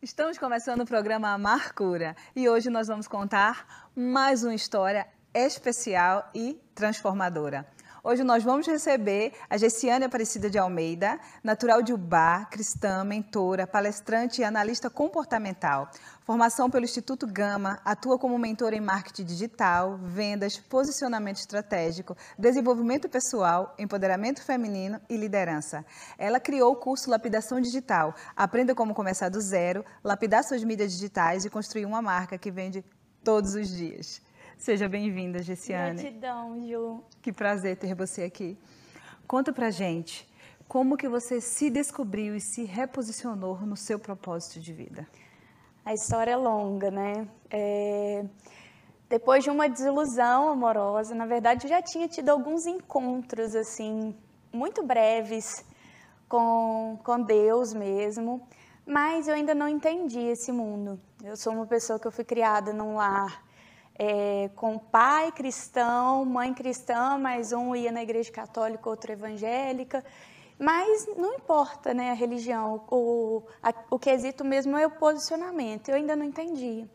Estamos começando o programa Amar Cura e hoje nós vamos contar mais uma história especial e transformadora. Hoje nós vamos receber a Gessiane Aparecida de Almeida, natural de Ubá, cristã, mentora, palestrante e analista comportamental. Formação pelo Instituto Gama, atua como mentora em marketing digital, vendas, posicionamento estratégico, desenvolvimento pessoal, empoderamento feminino e liderança. Ela criou o curso Lapidação Digital. Aprenda como começar do zero, lapidar suas mídias digitais e construir uma marca que vende todos os dias. Seja bem-vinda, Gessiane. Gratidão, Ju. Que prazer ter você aqui. Conta pra gente como que você se descobriu e se reposicionou no seu propósito de vida. A história é longa, né? É... Depois de uma desilusão amorosa, na verdade, eu já tinha tido alguns encontros, assim, muito breves com, com Deus mesmo, mas eu ainda não entendi esse mundo. Eu sou uma pessoa que eu fui criada num lar é, com pai cristão, mãe cristã, mas um ia na igreja católica, outro evangélica. Mas não importa né, a religião, o, a, o quesito mesmo é o posicionamento. Eu ainda não entendia.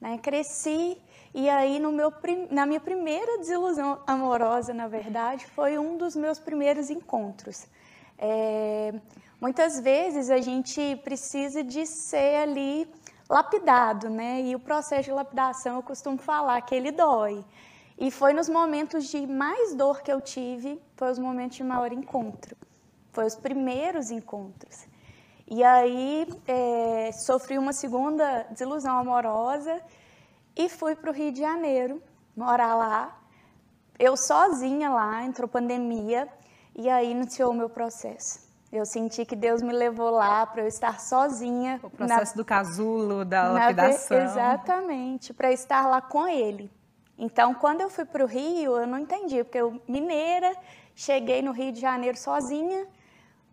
Né? Cresci e aí no meu, na minha primeira desilusão amorosa, na verdade, foi um dos meus primeiros encontros. É, muitas vezes a gente precisa de ser ali lapidado, né? E o processo de lapidação eu costumo falar que ele dói. E foi nos momentos de mais dor que eu tive, foi os momentos de maior encontro. Foi os primeiros encontros. E aí é, sofri uma segunda desilusão amorosa e fui para o Rio de Janeiro morar lá. Eu sozinha lá, entrou pandemia e aí iniciou o meu processo. Eu senti que Deus me levou lá para eu estar sozinha. O processo na, do casulo, da lapidação. Exatamente, para estar lá com Ele. Então, quando eu fui para o Rio, eu não entendi, porque eu, mineira, cheguei no Rio de Janeiro sozinha,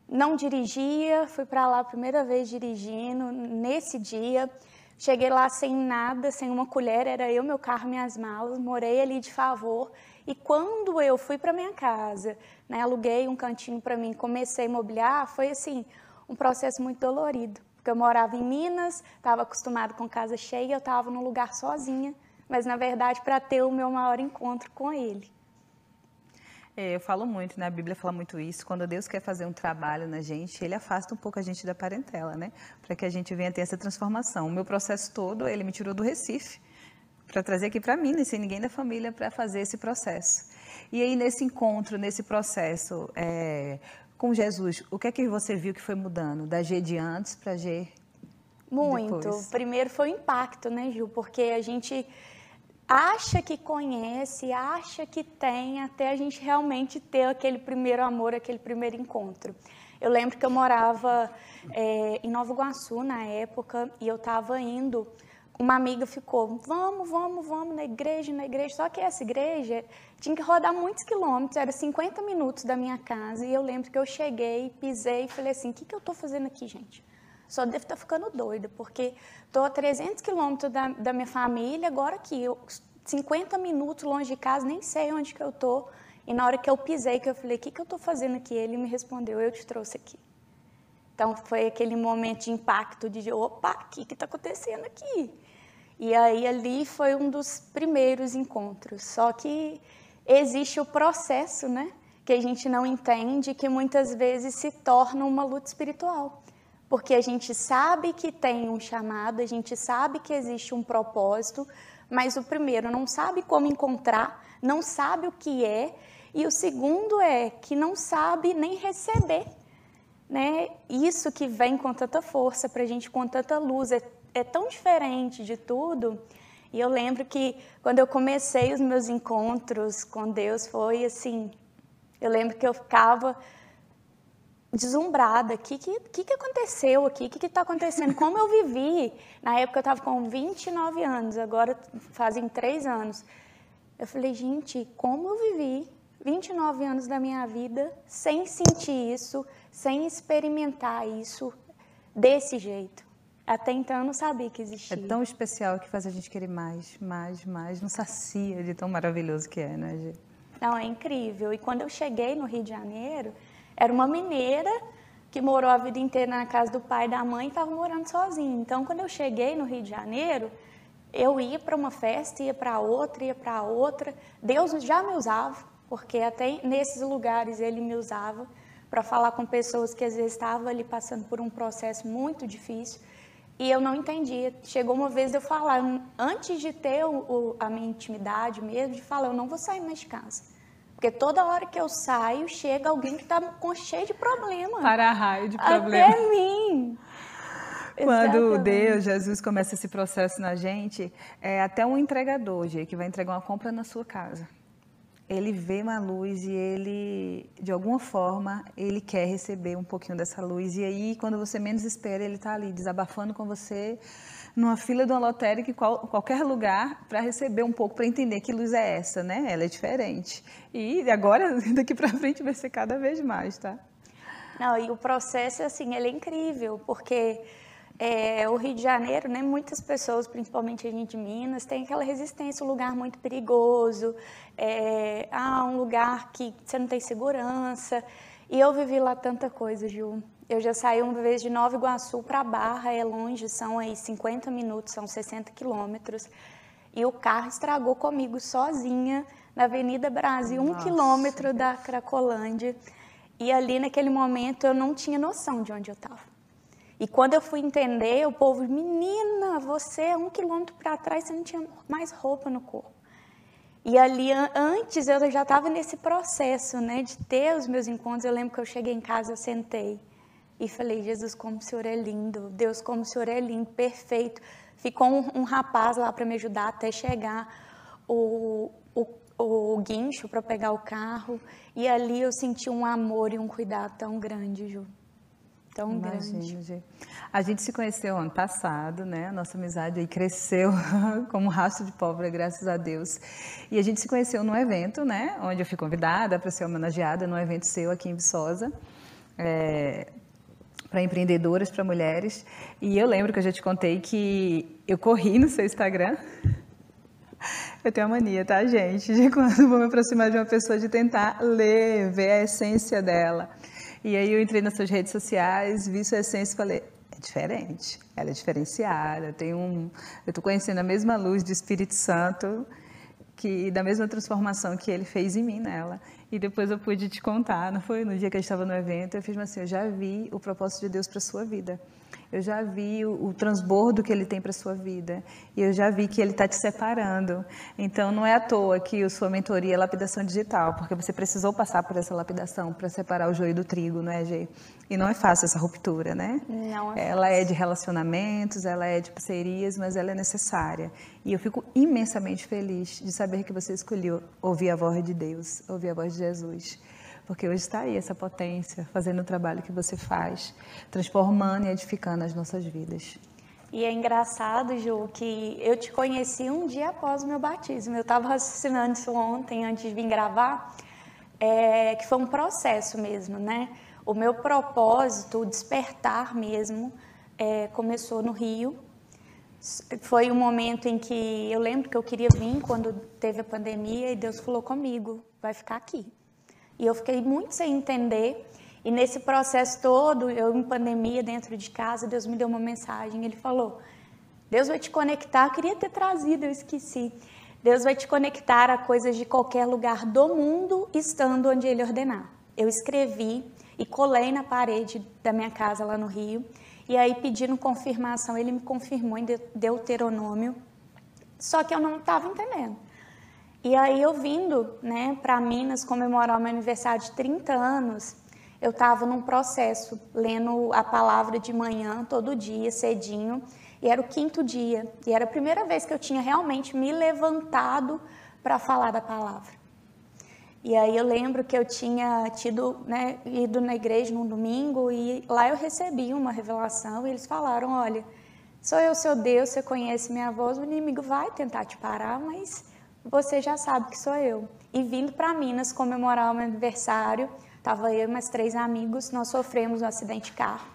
não dirigia, fui para lá a primeira vez dirigindo, nesse dia. Cheguei lá sem nada, sem uma colher, era eu, meu carro, minhas malas, morei ali de favor. E quando eu fui para minha casa, né, aluguei um cantinho para mim, comecei a imobiliar, foi assim, um processo muito dolorido. Porque eu morava em Minas, estava acostumado com casa cheia, eu estava num lugar sozinha, mas na verdade para ter o meu maior encontro com ele. É, eu falo muito, né? A Bíblia fala muito isso. Quando Deus quer fazer um trabalho na gente, Ele afasta um pouco a gente da parentela, né? Para que a gente venha ter essa transformação. O meu processo todo, Ele me tirou do Recife para trazer aqui para mim, sem ninguém da família, para fazer esse processo. E aí, nesse encontro, nesse processo é, com Jesus, o que é que você viu que foi mudando? Da G de antes para G Muito. Depois? Primeiro foi o impacto, né, Gil? Porque a gente acha que conhece, acha que tem, até a gente realmente ter aquele primeiro amor, aquele primeiro encontro. Eu lembro que eu morava é, em Nova Iguaçu na época e eu estava indo uma amiga ficou, vamos, vamos, vamos na igreja, na igreja. Só que essa igreja tinha que rodar muitos quilômetros, era 50 minutos da minha casa. E eu lembro que eu cheguei, pisei e falei assim: o que, que eu estou fazendo aqui, gente? Só devo estar tá ficando doida, porque estou a 300 quilômetros da, da minha família, agora que eu, 50 minutos longe de casa, nem sei onde que eu estou. E na hora que eu pisei, que eu falei: o que, que eu estou fazendo aqui? Ele me respondeu: eu te trouxe aqui. Então foi aquele momento de impacto de opa, o que está acontecendo aqui? E aí ali foi um dos primeiros encontros. Só que existe o processo, né? Que a gente não entende, que muitas vezes se torna uma luta espiritual. Porque a gente sabe que tem um chamado, a gente sabe que existe um propósito, mas o primeiro não sabe como encontrar, não sabe o que é, e o segundo é que não sabe nem receber. Né? Isso que vem com tanta força para a gente, com tanta luz, é é tão diferente de tudo. E eu lembro que quando eu comecei os meus encontros com Deus foi assim, eu lembro que eu ficava deslumbrada. O que, que, que aconteceu aqui? O que está acontecendo? Como eu vivi? Na época eu estava com 29 anos, agora fazem três anos. Eu falei, gente, como eu vivi 29 anos da minha vida sem sentir isso, sem experimentar isso desse jeito? Até então eu não sabia que existia. É tão especial que faz a gente querer mais, mais, mais. Não sacia de tão maravilhoso que é, né, Gê? Não, é incrível. E quando eu cheguei no Rio de Janeiro, era uma mineira que morou a vida inteira na casa do pai e da mãe, estava morando sozinho. Então, quando eu cheguei no Rio de Janeiro, eu ia para uma festa, ia para outra, ia para outra. Deus já me usava, porque até nesses lugares ele me usava para falar com pessoas que às vezes estavam ali passando por um processo muito difícil. E eu não entendia. Chegou uma vez de eu falar, antes de ter o, o, a minha intimidade mesmo, de falar, eu não vou sair mais de casa. Porque toda hora que eu saio, chega alguém que está com cheio de problema. Para raio de problema. Até mim. Quando Exatamente. Deus, Jesus começa esse processo na gente, é até um entregador, gente, que vai entregar uma compra na sua casa ele vê uma luz e ele, de alguma forma, ele quer receber um pouquinho dessa luz. E aí, quando você menos espera, ele está ali desabafando com você numa fila de uma lotérica em qual, qualquer lugar para receber um pouco, para entender que luz é essa, né? Ela é diferente. E agora, daqui para frente, vai ser cada vez mais, tá? Não, e o processo, assim, ele é incrível, porque é, o Rio de Janeiro, né, muitas pessoas, principalmente a gente de Minas, tem aquela resistência, um lugar muito perigoso, é, ah, um lugar que você não tem segurança. E eu vivi lá tanta coisa, Ju. Eu já saí uma vez de Nova Iguaçu para Barra, é longe, são aí 50 minutos, são 60 quilômetros. E o carro estragou comigo sozinha na Avenida Brasil, Nossa. um quilômetro da Cracolândia. E ali naquele momento eu não tinha noção de onde eu estava. E quando eu fui entender, o povo, menina, você é um quilômetro para trás, você não tinha mais roupa no corpo. E ali, antes, eu já estava nesse processo, né, de ter os meus encontros. Eu lembro que eu cheguei em casa, eu sentei e falei, Jesus, como o Senhor é lindo. Deus, como o Senhor é lindo, perfeito. Ficou um, um rapaz lá para me ajudar até chegar o, o, o guincho para pegar o carro. E ali eu senti um amor e um cuidado tão grande, Ju tão Imagino, grande. A gente se conheceu ano passado, né? Nossa amizade aí cresceu como um rastro de pólvora, graças a Deus. E a gente se conheceu num evento, né? Onde eu fui convidada para ser homenageada num evento seu aqui em Viçosa. É, para empreendedoras, para mulheres. E eu lembro que eu já te contei que eu corri no seu Instagram. Eu tenho a mania, tá, gente? De quando vou me aproximar de uma pessoa, de tentar ler, ver a essência dela. E aí eu entrei nas suas redes sociais, vi sua essência e falei, é diferente, ela é diferenciada, tem um, eu estou conhecendo a mesma luz do Espírito Santo, que da mesma transformação que ele fez em mim nela. E depois eu pude te contar, não foi no dia que a gente estava no evento, eu fiz assim, eu já vi o propósito de Deus para sua vida eu já vi o, o transbordo que ele tem para a sua vida. E eu já vi que ele está te separando. Então, não é à toa que a sua mentoria é lapidação digital, porque você precisou passar por essa lapidação para separar o joio do trigo, não é, Gê? E não é fácil essa ruptura, né? Não é Ela é de relacionamentos, ela é de parcerias, mas ela é necessária. E eu fico imensamente feliz de saber que você escolheu ouvir a voz de Deus, ouvir a voz de Jesus porque hoje está aí essa potência fazendo o trabalho que você faz, transformando e edificando as nossas vidas. E é engraçado, Ju, que eu te conheci um dia após o meu batismo. Eu estava raciocinando isso ontem, antes de vir gravar, é, que foi um processo mesmo, né? O meu propósito, o despertar mesmo, é, começou no Rio. Foi um momento em que eu lembro que eu queria vir quando teve a pandemia e Deus falou comigo: vai ficar aqui. E eu fiquei muito sem entender. E nesse processo todo, eu em pandemia, dentro de casa, Deus me deu uma mensagem. Ele falou: Deus vai te conectar. Eu queria ter trazido, eu esqueci. Deus vai te conectar a coisas de qualquer lugar do mundo, estando onde Ele ordenar. Eu escrevi e colei na parede da minha casa lá no Rio. E aí, pedindo confirmação, ele me confirmou em Deuteronômio. Só que eu não estava entendendo. E aí eu vindo, né, para Minas comemorar o meu aniversário de 30 anos, eu estava num processo, lendo a palavra de manhã, todo dia, cedinho, e era o quinto dia, e era a primeira vez que eu tinha realmente me levantado para falar da palavra. E aí eu lembro que eu tinha tido, né, ido na igreja num domingo e lá eu recebi uma revelação e eles falaram, olha, sou eu seu Deus, você conhece minha voz, o inimigo vai tentar te parar, mas você já sabe que sou eu. E vindo para Minas comemorar o meu aniversário, estava eu e mais três amigos, nós sofremos um acidente de carro.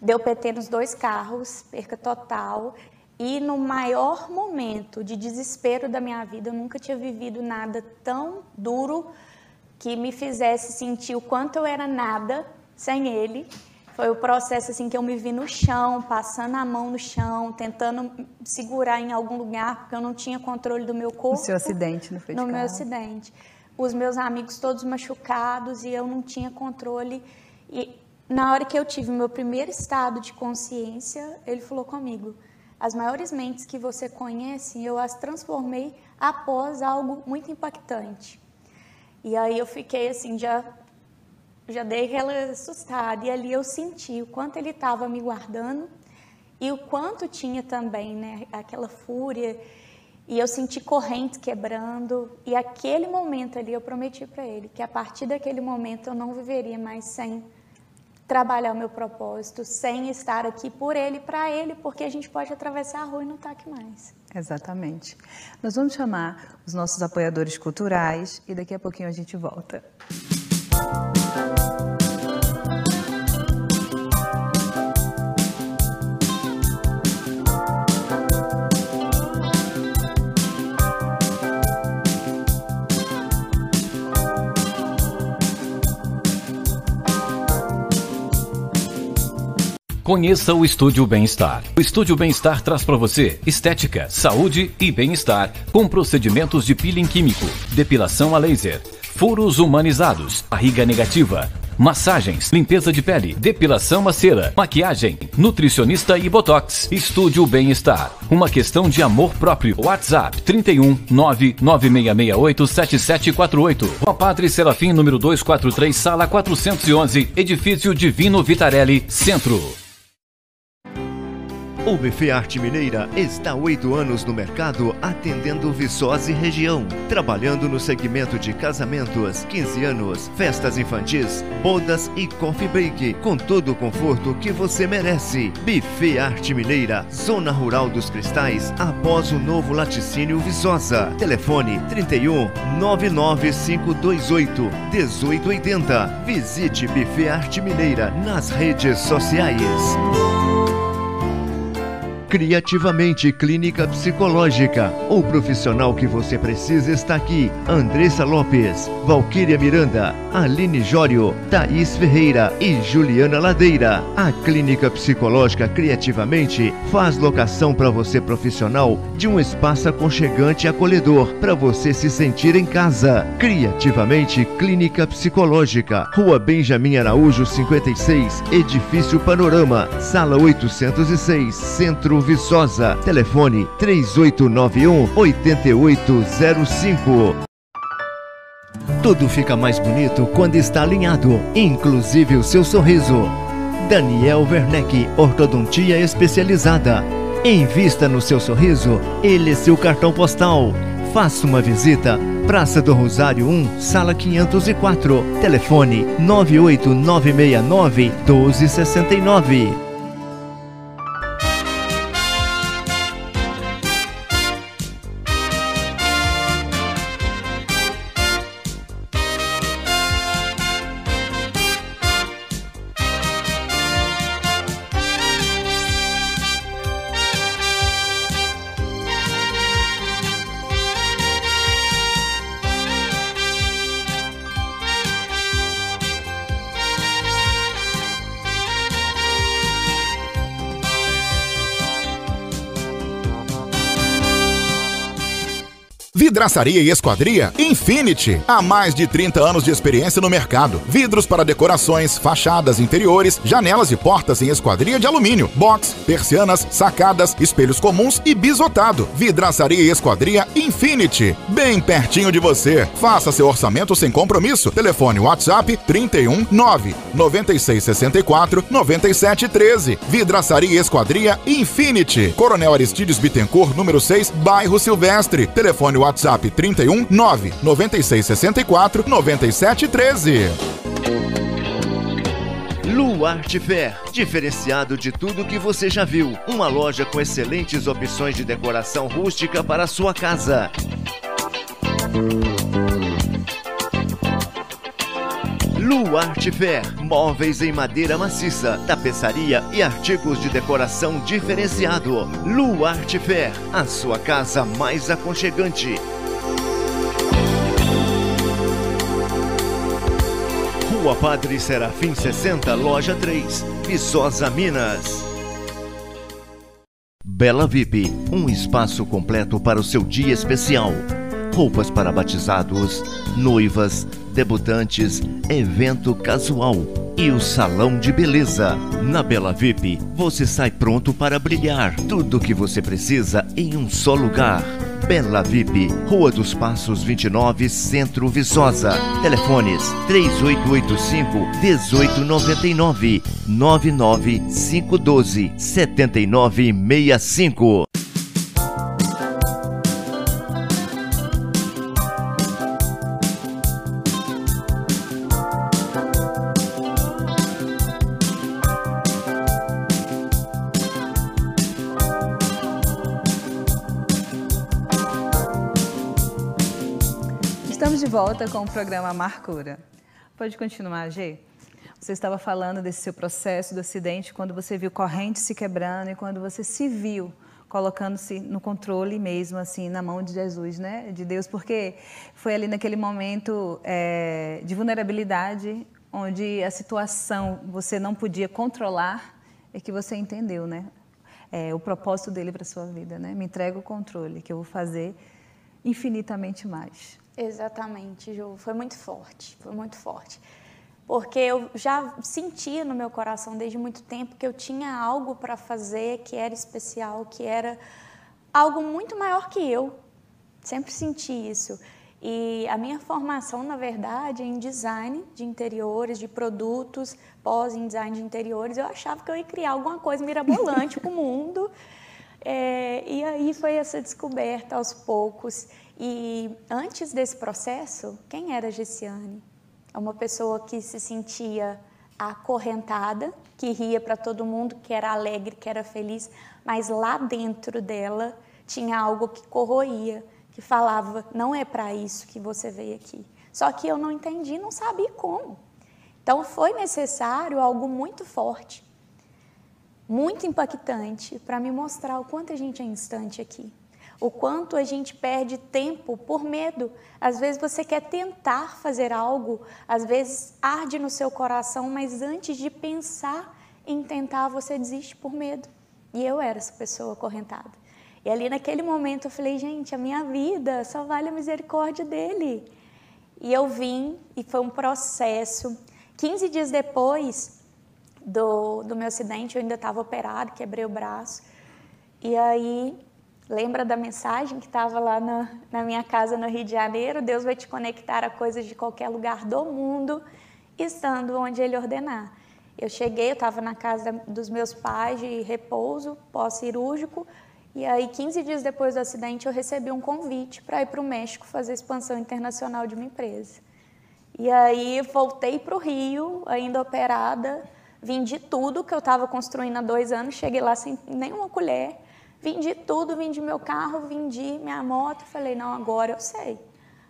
Deu PT nos dois carros, perca total. E no maior momento de desespero da minha vida, eu nunca tinha vivido nada tão duro que me fizesse sentir o quanto eu era nada sem ele. Foi o processo assim que eu me vi no chão, passando a mão no chão, tentando segurar em algum lugar, porque eu não tinha controle do meu corpo. No seu acidente, no No meu acidente. Os meus amigos todos machucados e eu não tinha controle. E na hora que eu tive meu primeiro estado de consciência, ele falou comigo: as maiores mentes que você conhece, eu as transformei após algo muito impactante. E aí eu fiquei assim, já já dei aquela assustada. E ali eu senti o quanto ele estava me guardando e o quanto tinha também, né, aquela fúria. E eu senti correntes quebrando. E aquele momento ali eu prometi para ele que a partir daquele momento eu não viveria mais sem trabalhar o meu propósito, sem estar aqui por ele, para ele, porque a gente pode atravessar a rua e não estar tá aqui mais. Exatamente. Nós vamos chamar os nossos apoiadores culturais e daqui a pouquinho a gente volta. Conheça o Estúdio Bem-Estar. O Estúdio Bem-Estar traz para você estética, saúde e bem-estar com procedimentos de peeling químico, depilação a laser, furos humanizados, barriga negativa, massagens, limpeza de pele, depilação a cera, maquiagem, nutricionista e botox. Estúdio Bem-Estar. Uma questão de amor próprio. WhatsApp 31 99668 7748. Rua Padre Serafim, número 243, sala 411, edifício Divino Vitarelli, Centro. O Buffet Arte Mineira está há oito anos no mercado atendendo Viçosa e região, trabalhando no segmento de casamentos, 15 anos, festas infantis, bodas e coffee break, com todo o conforto que você merece. Buffet Arte Mineira, Zona Rural dos Cristais, após o novo laticínio Viçosa. Telefone 31 99528 1880. Visite Buffet Arte Mineira nas redes sociais. Criativamente Clínica Psicológica. O profissional que você precisa está aqui. Andressa Lopes, Valquíria Miranda, Aline Jório, Thaís Ferreira e Juliana Ladeira. A Clínica Psicológica Criativamente faz locação para você profissional de um espaço aconchegante e acolhedor para você se sentir em casa. Criativamente Clínica Psicológica. Rua Benjamin Araújo 56, Edifício Panorama, Sala 806, Centro Viçosa. Telefone 3891 8805. Tudo fica mais bonito quando está alinhado, inclusive o seu sorriso. Daniel Werneck, ortodontia especializada. Invista no seu sorriso, ele é seu cartão postal. Faça uma visita. Praça do Rosário 1, sala 504. Telefone 98969 1269. Vidraçaria e Esquadria Infinity. Há mais de 30 anos de experiência no mercado. Vidros para decorações, fachadas interiores, janelas e portas em esquadria de alumínio, box, persianas, sacadas, espelhos comuns e bisotado. Vidraçaria e Esquadria Infinity. Bem pertinho de você. Faça seu orçamento sem compromisso. Telefone WhatsApp 31 9 9664 9713. Vidraçaria e Esquadria Infinity. Coronel Aristides Bittencourt, número 6, bairro Silvestre. Telefone WhatsApp 31 9 96 64 97 13. Luarte Fair, diferenciado de tudo que você já viu. Uma loja com excelentes opções de decoração rústica para a sua casa. Luarte Fair, móveis em madeira maciça, tapeçaria e artigos de decoração diferenciado. Luarte Fair, a sua casa mais aconchegante. Rua Padre Serafim 60, Loja 3, Viçosa, Minas. Bela VIP, um espaço completo para o seu dia especial. Roupas para batizados, noivas, debutantes, evento casual e o salão de beleza. Na Bela VIP, você sai pronto para brilhar. Tudo o que você precisa em um só lugar. Bela VIP, Rua dos Passos 29, Centro Viçosa. Telefones 3885 1899 99512 7965. Volta com o programa Marcura. Pode continuar, Gê? Você estava falando desse seu processo do acidente, quando você viu corrente se quebrando e quando você se viu colocando-se no controle mesmo, assim, na mão de Jesus, né? De Deus, porque foi ali naquele momento é, de vulnerabilidade, onde a situação você não podia controlar, é que você entendeu, né? É, o propósito dele para sua vida, né? Me entrega o controle, que eu vou fazer infinitamente mais. Exatamente, Ju. Foi muito forte, foi muito forte. Porque eu já sentia no meu coração desde muito tempo que eu tinha algo para fazer que era especial, que era algo muito maior que eu. Sempre senti isso. E a minha formação, na verdade, é em design de interiores, de produtos, pós em design de interiores. Eu achava que eu ia criar alguma coisa mirabolante para o mundo. É, e aí foi essa descoberta aos poucos. E antes desse processo, quem era Gessiane? É uma pessoa que se sentia acorrentada, que ria para todo mundo, que era alegre, que era feliz, mas lá dentro dela tinha algo que corroía, que falava: não é para isso que você veio aqui. Só que eu não entendi, não sabia como. Então foi necessário algo muito forte, muito impactante, para me mostrar o quanto a gente é instante aqui o quanto a gente perde tempo por medo. Às vezes você quer tentar fazer algo, às vezes arde no seu coração, mas antes de pensar em tentar, você desiste por medo. E eu era essa pessoa acorrentada. E ali naquele momento eu falei, gente, a minha vida só vale a misericórdia dele. E eu vim e foi um processo. 15 dias depois do, do meu acidente, eu ainda estava operado, quebrei o braço. E aí Lembra da mensagem que estava lá na, na, minha casa no Rio de Janeiro? Deus vai te conectar a coisas de qualquer lugar do mundo, estando onde Ele ordenar. Eu cheguei, eu estava na casa dos meus pais de repouso, pós-cirúrgico, e aí 15 dias depois do acidente eu recebi um convite para ir para o México fazer expansão internacional de uma empresa. E aí voltei para o Rio, ainda operada, vendi tudo que eu estava construindo há dois anos, cheguei lá sem nenhuma colher, Vendi tudo, vendi meu carro, vendi minha moto. Falei, não, agora eu sei.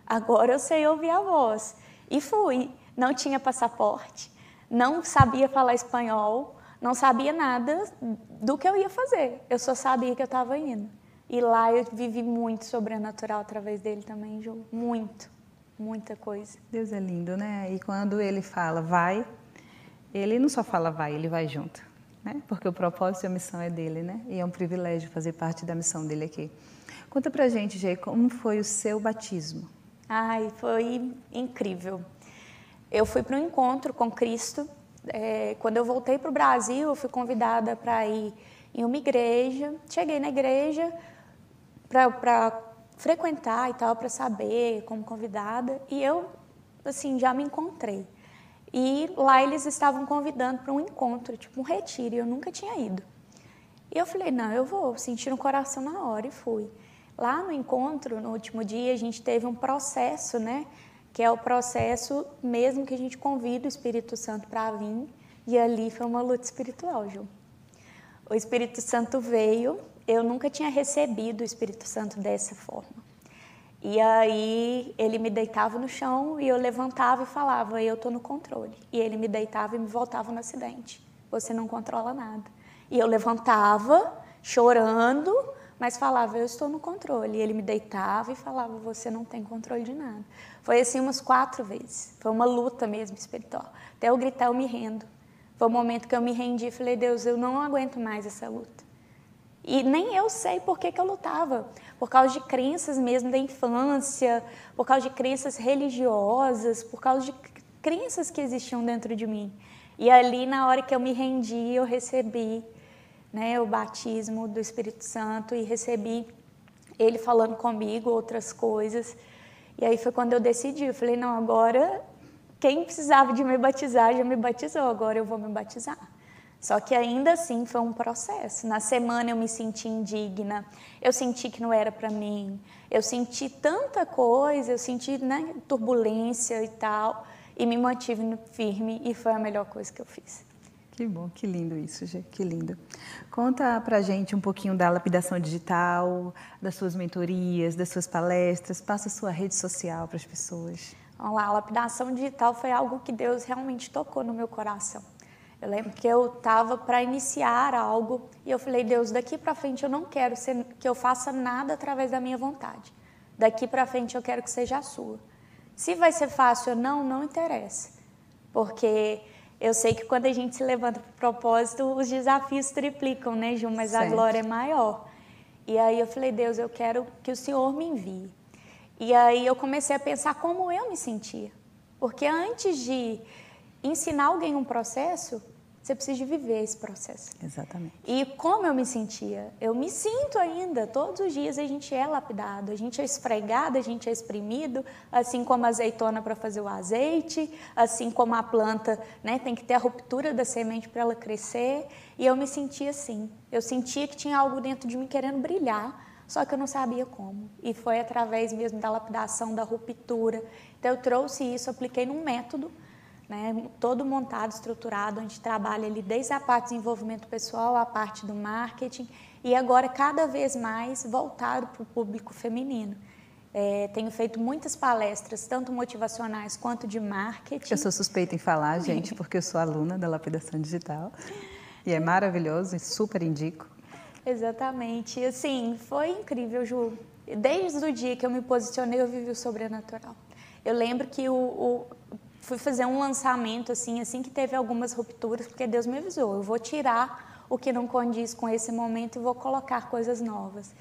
Agora eu sei ouvir a voz. E fui. Não tinha passaporte, não sabia falar espanhol, não sabia nada do que eu ia fazer. Eu só sabia que eu estava indo. E lá eu vivi muito sobrenatural através dele também, Ju. Muito, muita coisa. Deus é lindo, né? E quando ele fala vai, ele não só fala vai, ele vai junto né? Porque o propósito e a missão é dele, né? E é um privilégio fazer parte da missão dele aqui. Conta pra gente, Jay, como foi o seu batismo? Ai, foi incrível. Eu fui para um encontro com Cristo. É, quando eu voltei para o Brasil, eu fui convidada para ir em uma igreja. Cheguei na igreja para frequentar e tal, para saber como convidada. E eu, assim, já me encontrei. E lá eles estavam convidando para um encontro, tipo um retiro, e eu nunca tinha ido. E eu falei, não, eu vou, senti no coração na hora e fui. Lá no encontro, no último dia, a gente teve um processo, né? Que é o processo mesmo que a gente convida o Espírito Santo para vir. E ali foi uma luta espiritual, Ju. O Espírito Santo veio, eu nunca tinha recebido o Espírito Santo dessa forma. E aí ele me deitava no chão e eu levantava e falava, eu estou no controle. E ele me deitava e me voltava no acidente. Você não controla nada. E eu levantava, chorando, mas falava, eu estou no controle. E ele me deitava e falava, você não tem controle de nada. Foi assim umas quatro vezes. Foi uma luta mesmo espiritual. Até eu gritar, eu me rendo. Foi o momento que eu me rendi e falei, Deus, eu não aguento mais essa luta. E nem eu sei por que, que eu lutava. Por causa de crenças mesmo da infância, por causa de crenças religiosas, por causa de crenças que existiam dentro de mim. E ali, na hora que eu me rendi, eu recebi né, o batismo do Espírito Santo e recebi ele falando comigo outras coisas. E aí foi quando eu decidi, eu falei, não, agora quem precisava de me batizar já me batizou, agora eu vou me batizar. Só que ainda assim foi um processo. Na semana eu me senti indigna, eu senti que não era para mim, eu senti tanta coisa, eu senti né, turbulência e tal, e me mantive firme e foi a melhor coisa que eu fiz. Que bom, que lindo isso, Gê, que lindo. Conta pra gente um pouquinho da lapidação digital, das suas mentorias, das suas palestras, passa a sua rede social para as pessoas. Vamos lá, a lapidação digital foi algo que Deus realmente tocou no meu coração. Eu lembro que eu estava para iniciar algo e eu falei, Deus, daqui para frente eu não quero ser, que eu faça nada através da minha vontade. Daqui para frente eu quero que seja a sua. Se vai ser fácil ou não, não interessa. Porque eu sei que quando a gente se levanta para o propósito, os desafios triplicam, né, Ju? Mas certo. a glória é maior. E aí eu falei, Deus, eu quero que o Senhor me envie. E aí eu comecei a pensar como eu me sentia. Porque antes de ensinar alguém um processo, você precisa de viver esse processo. Exatamente. E como eu me sentia? Eu me sinto ainda. Todos os dias a gente é lapidado, a gente é esfregado, a gente é exprimido, assim como a azeitona para fazer o azeite, assim como a planta né, tem que ter a ruptura da semente para ela crescer. E eu me sentia assim. Eu sentia que tinha algo dentro de mim querendo brilhar, só que eu não sabia como. E foi através mesmo da lapidação, da ruptura. Então eu trouxe isso, apliquei num método né, todo montado, estruturado, a gente trabalha ali desde a parte de desenvolvimento pessoal, a parte do marketing e agora cada vez mais voltado para o público feminino. É, tenho feito muitas palestras, tanto motivacionais quanto de marketing. Eu sou suspeita em falar, gente, porque eu sou aluna da lapidação digital e é maravilhoso e super indico. Exatamente. Assim, foi incrível, Ju. Desde o dia que eu me posicionei, eu vivi o sobrenatural. Eu lembro que o, o fui fazer um lançamento assim, assim que teve algumas rupturas, porque Deus me avisou, eu vou tirar o que não condiz com esse momento e vou colocar coisas novas.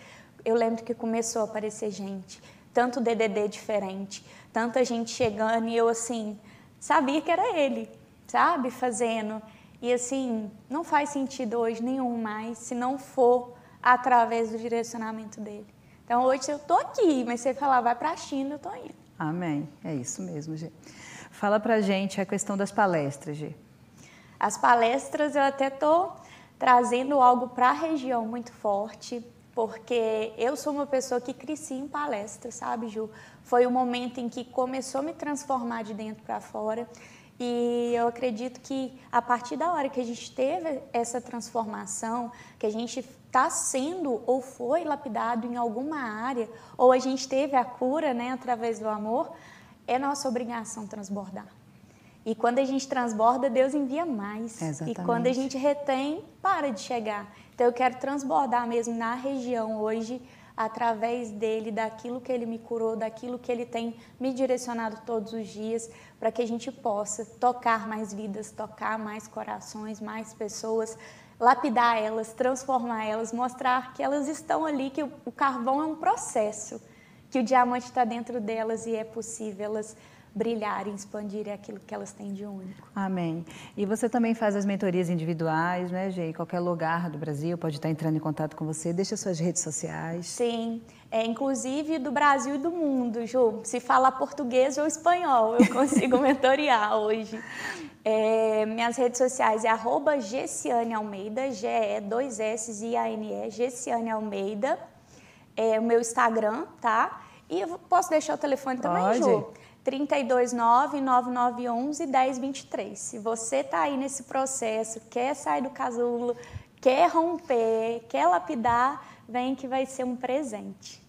Eu lembro que começou a aparecer gente, tanto DDD diferente, tanta gente chegando e eu assim, sabia que era ele, sabe, fazendo. E assim, não faz sentido hoje nenhum mais se não for através do direcionamento dele. Então hoje eu tô aqui, mas você falar vai para a China, eu tô indo. Amém. É isso mesmo, gente. Fala para gente a questão das palestras, Gê. As palestras eu até estou trazendo algo para a região muito forte, porque eu sou uma pessoa que cresci em palestras, sabe, Ju? Foi o momento em que começou a me transformar de dentro para fora. E eu acredito que a partir da hora que a gente teve essa transformação, que a gente está sendo ou foi lapidado em alguma área, ou a gente teve a cura né, através do amor, é nossa obrigação transbordar. E quando a gente transborda, Deus envia mais. Exatamente. E quando a gente retém, para de chegar. Então eu quero transbordar mesmo na região hoje, através dele, daquilo que ele me curou, daquilo que ele tem me direcionado todos os dias, para que a gente possa tocar mais vidas, tocar mais corações, mais pessoas, lapidar elas, transformar elas, mostrar que elas estão ali, que o carvão é um processo que o diamante está dentro delas e é possível elas brilharem, expandirem aquilo que elas têm de único. Amém. E você também faz as mentorias individuais, né, Gê? Em qualquer lugar do Brasil pode estar entrando em contato com você. Deixa suas redes sociais. Sim, é, inclusive do Brasil e do mundo, Ju. Se falar português ou espanhol, eu consigo mentoriar hoje. É, minhas redes sociais é arroba Gessiane Almeida, G-E-2-S-I-A-N-E, Gessiane Almeida. É o meu Instagram, tá? E eu posso deixar o telefone também, Pode. Ju? 329-9911-1023. Se você está aí nesse processo, quer sair do casulo, quer romper, quer lapidar, vem que vai ser um presente.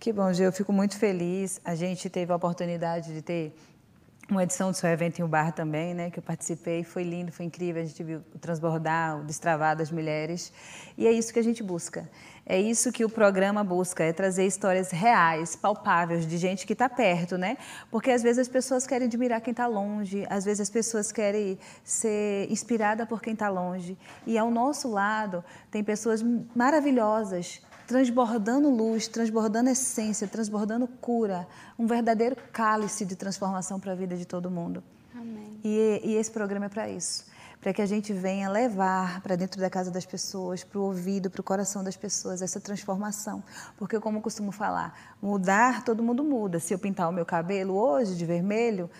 Que bom, Gê, eu fico muito feliz. A gente teve a oportunidade de ter uma edição do seu evento em um bar também, né, que eu participei, foi lindo, foi incrível, a gente viu o transbordar, o destravar das mulheres, e é isso que a gente busca. É isso que o programa busca, é trazer histórias reais, palpáveis, de gente que está perto, né? Porque às vezes as pessoas querem admirar quem está longe, às vezes as pessoas querem ser inspirada por quem está longe. E ao nosso lado tem pessoas maravilhosas, transbordando luz, transbordando essência, transbordando cura, um verdadeiro cálice de transformação para a vida de todo mundo. Amém. E, e esse programa é para isso para que a gente venha levar para dentro da casa das pessoas, para o ouvido, para o coração das pessoas, essa transformação. Porque, como eu costumo falar, mudar, todo mundo muda. Se eu pintar o meu cabelo hoje de vermelho,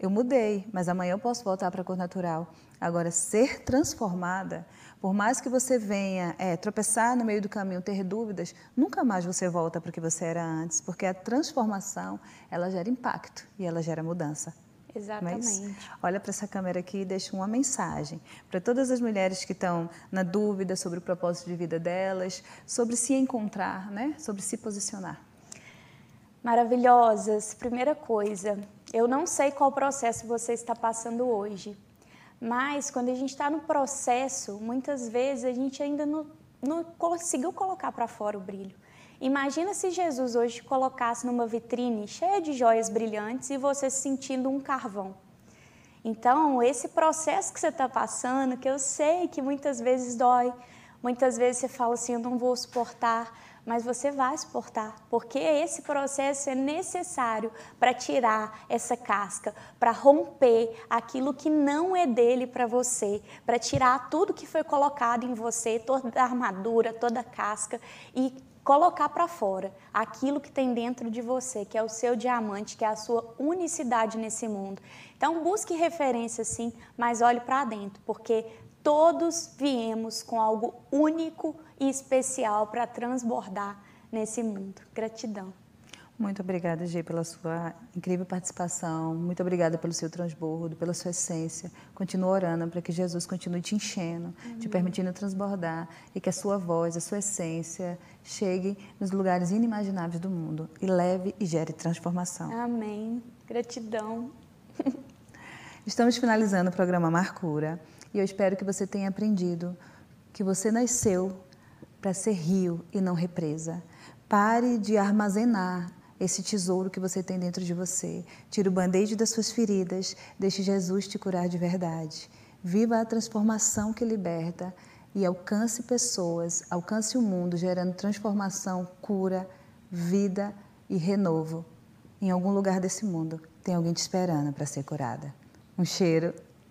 eu mudei, mas amanhã eu posso voltar para a cor natural. Agora, ser transformada, por mais que você venha é, tropeçar no meio do caminho, ter dúvidas, nunca mais você volta para o que você era antes, porque a transformação, ela gera impacto e ela gera mudança. Exatamente. Mas olha para essa câmera aqui e deixa uma mensagem para todas as mulheres que estão na dúvida sobre o propósito de vida delas, sobre se encontrar, né? sobre se posicionar. Maravilhosas. Primeira coisa, eu não sei qual processo você está passando hoje, mas quando a gente está no processo, muitas vezes a gente ainda não, não conseguiu colocar para fora o brilho. Imagina se Jesus hoje colocasse numa vitrine cheia de joias brilhantes e você se sentindo um carvão. Então, esse processo que você está passando, que eu sei que muitas vezes dói, muitas vezes você fala assim, eu não vou suportar, mas você vai suportar, porque esse processo é necessário para tirar essa casca, para romper aquilo que não é dele para você, para tirar tudo que foi colocado em você, toda a armadura, toda a casca e colocar para fora aquilo que tem dentro de você, que é o seu diamante, que é a sua unicidade nesse mundo. Então, busque referência sim, mas olhe para dentro, porque todos viemos com algo único e especial para transbordar nesse mundo. Gratidão. Muito obrigada, Gi, pela sua incrível participação. Muito obrigada pelo seu transbordo, pela sua essência. Continua orando para que Jesus continue te enchendo, Amém. te permitindo transbordar e que a sua voz, a sua essência chegue nos lugares inimagináveis do mundo e leve e gere transformação. Amém. Gratidão. Estamos finalizando o programa Marcura e eu espero que você tenha aprendido que você nasceu para ser rio e não represa. Pare de armazenar esse tesouro que você tem dentro de você. Tire o band-aid das suas feridas, deixe Jesus te curar de verdade. Viva a transformação que liberta e alcance pessoas, alcance o mundo, gerando transformação, cura, vida e renovo. Em algum lugar desse mundo tem alguém te esperando para ser curada. Um cheiro